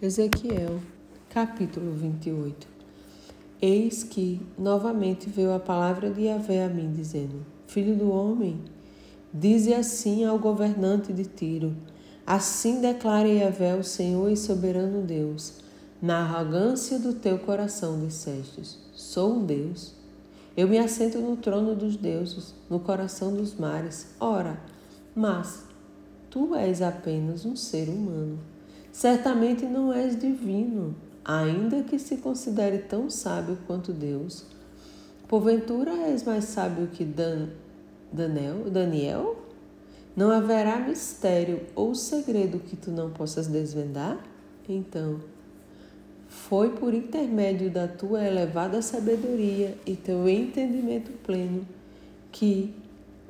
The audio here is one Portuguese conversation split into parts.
Ezequiel, capítulo 28 Eis que novamente veio a palavra de Yahvé a mim, dizendo: Filho do homem, dize assim ao governante de Tiro: Assim declara Yahvé, o Senhor e soberano Deus: Na arrogância do teu coração dissestes: Sou um Deus. Eu me assento no trono dos deuses, no coração dos mares. Ora, mas tu és apenas um ser humano Certamente não és divino, ainda que se considere tão sábio quanto Deus. Porventura és mais sábio que Dan, Daniel, Daniel? Não haverá mistério ou segredo que tu não possas desvendar? Então, foi por intermédio da tua elevada sabedoria e teu entendimento pleno que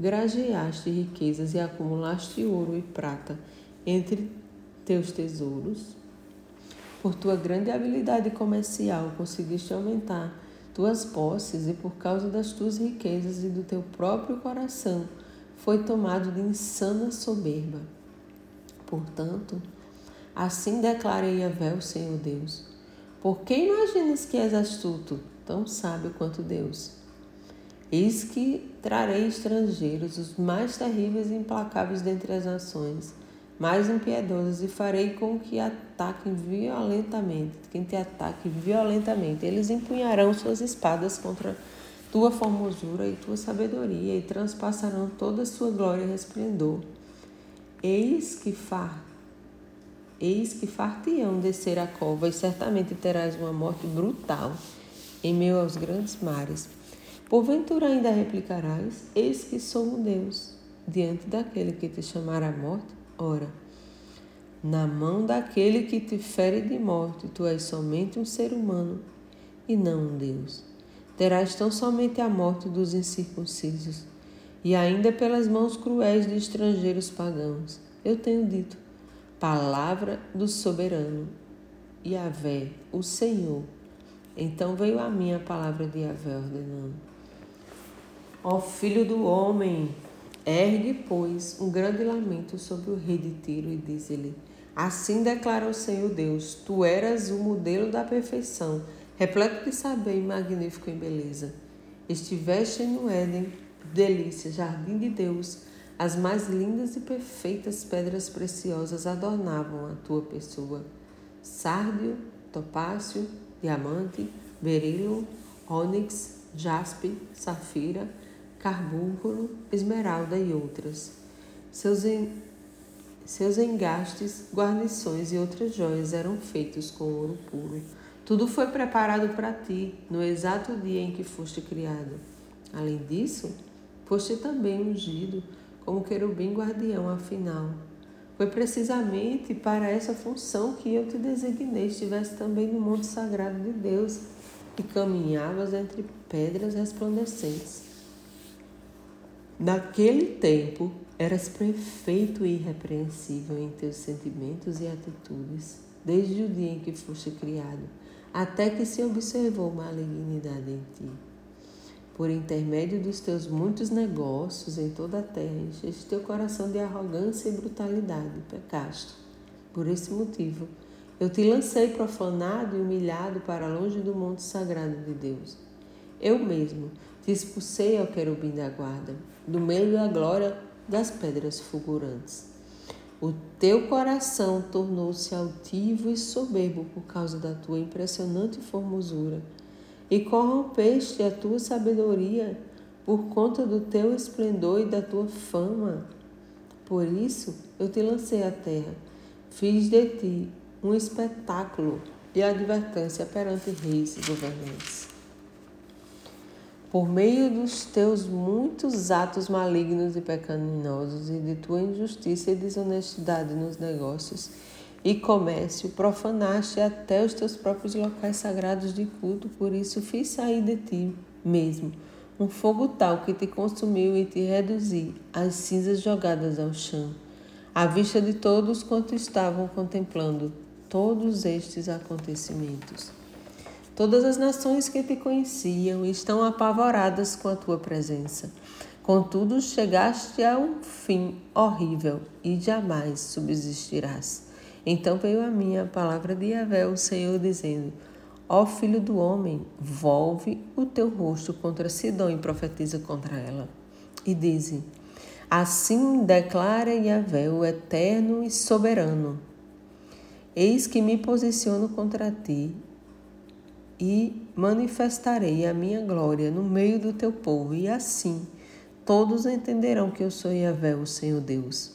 grajeaste riquezas e acumulaste ouro e prata entre teus tesouros. Por tua grande habilidade comercial, conseguiste aumentar tuas posses e por causa das tuas riquezas e do teu próprio coração, foi tomado de insana soberba. Portanto, assim declarei a véu, Senhor Deus. Por que imaginas que és astuto, tão sábio quanto Deus? Eis que trarei estrangeiros, os mais terríveis e implacáveis dentre as nações, mais impiedosos e farei com que ataquem violentamente, quem te ataque violentamente. Eles empunharão suas espadas contra tua formosura e tua sabedoria e transpassarão toda a sua glória e resplendor. Eis que far Eis que far-te-ão descer a cova, e certamente terás uma morte brutal em meio aos grandes mares. Porventura ainda replicarás: Eis que sou um Deus, diante daquele que te chamará a morte? Ora, na mão daquele que te fere de morte, tu és somente um ser humano e não um Deus. Terás tão somente a morte dos incircuncisos e ainda pelas mãos cruéis de estrangeiros pagãos. Eu tenho dito, palavra do soberano, Yahvé, o Senhor. Então veio a mim a palavra de Yahvé ordenando: Ó filho do homem, Ergue, pois, um grande lamento sobre o rei de Tiro e diz-lhe: Assim declara o Senhor Deus: Tu eras o modelo da perfeição, repleto de saber e magnífico em beleza. Estiveste no Éden, delícia, jardim de Deus. As mais lindas e perfeitas pedras preciosas adornavam a tua pessoa: sárdio, topácio, diamante, berilo, ônix, jaspe, safira carbúnculo, esmeralda e outras. Seus, en... Seus engastes, guarnições e outras joias eram feitos com ouro puro. Tudo foi preparado para ti no exato dia em que foste criado. Além disso, foste também ungido como querubim guardião afinal. Foi precisamente para essa função que eu te designei, estivesse também no monte sagrado de Deus e caminhavas entre pedras resplandecentes. Naquele tempo, eras perfeito e irrepreensível em teus sentimentos e atitudes, desde o dia em que foste criado, até que se observou malignidade em ti. Por intermédio dos teus muitos negócios em toda a terra, encheste teu coração de arrogância e brutalidade, pecaste. Por esse motivo, eu te lancei profanado e humilhado para longe do monte sagrado de Deus. Eu mesmo te expulsei ao querubim da guarda, do meio da glória das pedras fulgurantes. O teu coração tornou-se altivo e soberbo por causa da tua impressionante formosura, e corrompeste a tua sabedoria por conta do teu esplendor e da tua fama. Por isso eu te lancei à terra, fiz de ti um espetáculo de advertência perante reis e governantes por meio dos teus muitos atos malignos e pecaminosos e de tua injustiça e desonestidade nos negócios e comércio, profanaste até os teus próprios locais sagrados de culto, por isso fiz sair de ti mesmo um fogo tal que te consumiu e te reduzi às cinzas jogadas ao chão, à vista de todos quanto estavam contemplando todos estes acontecimentos. Todas as nações que te conheciam estão apavoradas com a tua presença. Contudo, chegaste a um fim horrível e jamais subsistirás. Então veio a mim a palavra de Yahvé, o Senhor, dizendo: Ó filho do homem, volve o teu rosto contra Sidom e profetiza contra ela. E dize: Assim declara Yahvé, o eterno e soberano: Eis que me posiciono contra ti e manifestarei a minha glória no meio do teu povo, e assim todos entenderão que eu sou Yahvé, o Senhor Deus.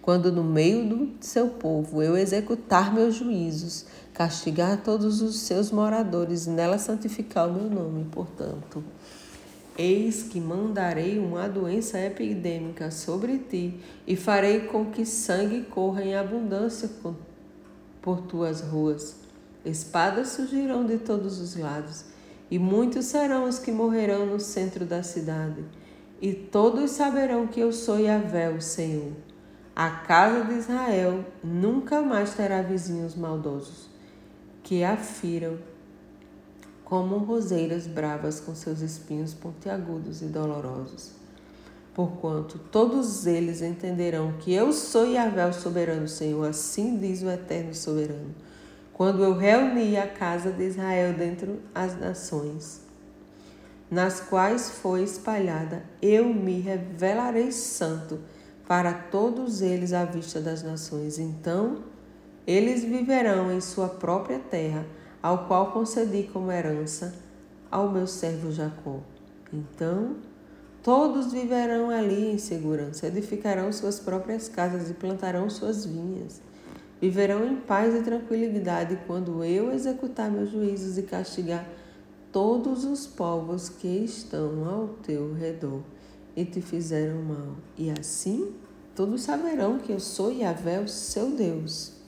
Quando no meio do seu povo eu executar meus juízos, castigar todos os seus moradores e nela santificar o meu nome, portanto, Eis que mandarei uma doença epidêmica sobre ti e farei com que sangue corra em abundância por tuas ruas. Espadas surgirão de todos os lados, e muitos serão os que morrerão no centro da cidade. E todos saberão que eu sou Yahvé, o Senhor. A casa de Israel nunca mais terá vizinhos maldosos, que a firam como roseiras bravas com seus espinhos pontiagudos e dolorosos. Porquanto todos eles entenderão que eu sou Yahvé, o soberano Senhor, assim diz o eterno soberano, quando eu reuni a casa de Israel dentre as nações, nas quais foi espalhada, eu me revelarei santo para todos eles à vista das nações. Então, eles viverão em sua própria terra, ao qual concedi como herança ao meu servo Jacó. Então, todos viverão ali em segurança, edificarão suas próprias casas e plantarão suas vinhas. Viverão em paz e tranquilidade quando eu executar meus juízos e castigar todos os povos que estão ao teu redor e te fizeram mal. E assim todos saberão que eu sou Yahvé, o seu Deus.